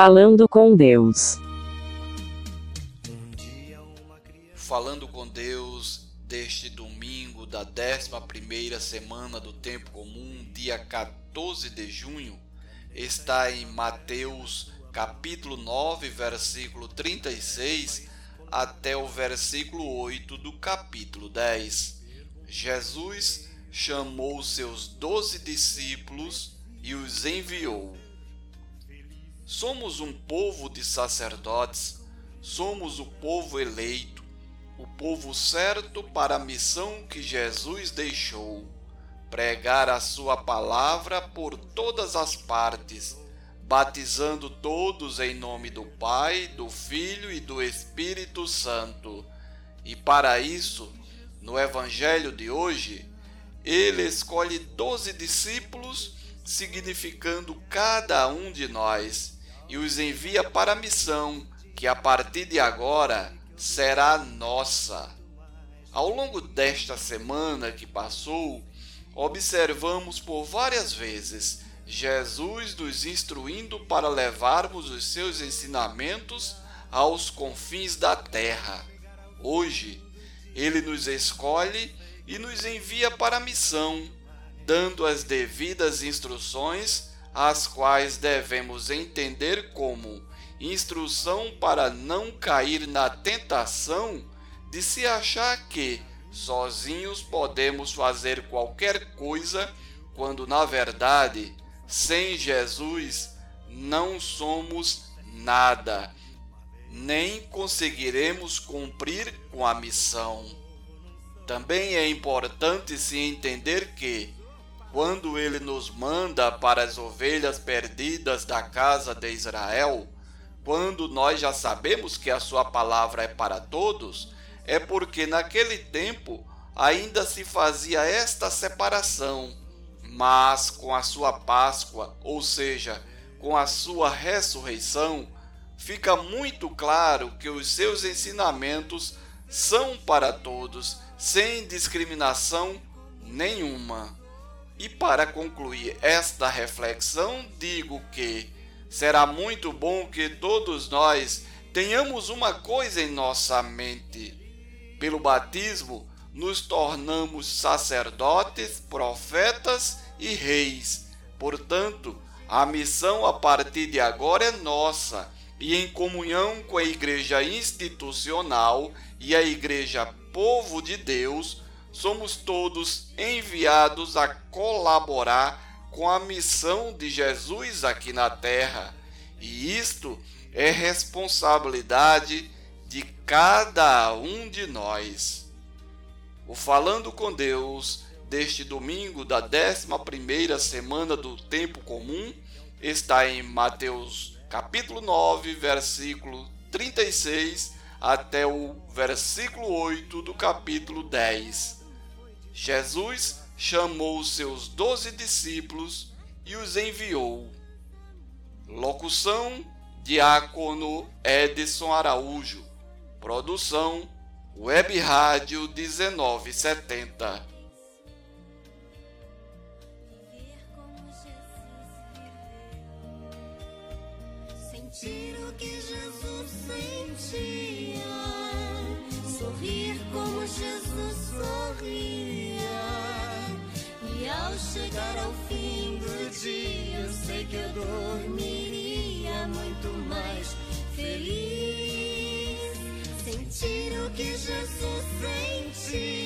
Falando com Deus. Falando com Deus deste domingo da 11ª semana do tempo comum, dia 14 de junho, está em Mateus capítulo 9, versículo 36 até o versículo 8 do capítulo 10. Jesus chamou seus doze discípulos e os enviou. Somos um povo de sacerdotes, somos o povo eleito, o povo certo para a missão que Jesus deixou pregar a sua palavra por todas as partes batizando todos em nome do Pai, do Filho e do Espírito Santo. E para isso, no Evangelho de hoje, ele escolhe doze discípulos, significando cada um de nós, e os envia para a missão que a partir de agora será nossa. Ao longo desta semana que passou, observamos por várias vezes Jesus nos instruindo para levarmos os seus ensinamentos aos confins da terra. Hoje, ele nos escolhe e nos envia para a missão, dando as devidas instruções, as quais devemos entender como instrução para não cair na tentação de se achar que sozinhos podemos fazer qualquer coisa, quando na verdade sem Jesus, não somos nada, nem conseguiremos cumprir com a missão. Também é importante se entender que, quando ele nos manda para as ovelhas perdidas da casa de Israel, quando nós já sabemos que a sua palavra é para todos, é porque naquele tempo ainda se fazia esta separação mas com a sua Páscoa, ou seja, com a sua ressurreição, fica muito claro que os seus ensinamentos são para todos, sem discriminação nenhuma. E para concluir esta reflexão, digo que será muito bom que todos nós tenhamos uma coisa em nossa mente. Pelo batismo, nos tornamos sacerdotes, profetas e reis. Portanto, a missão a partir de agora é nossa, e em comunhão com a Igreja institucional e a Igreja Povo de Deus, somos todos enviados a colaborar com a missão de Jesus aqui na terra. E isto é responsabilidade de cada um de nós. O Falando com Deus deste domingo da 11ª semana do tempo comum está em Mateus capítulo 9, versículo 36 até o versículo 8 do capítulo 10. Jesus chamou seus doze discípulos e os enviou. Locução: Diácono Edson Araújo. Produção: Web Rádio 1970. Sentir o que Jesus sentia, sorrir como Jesus sorria. Chegar ao fim do dia, eu sei que eu dormiria muito mais feliz. Sentir o que Jesus sentia,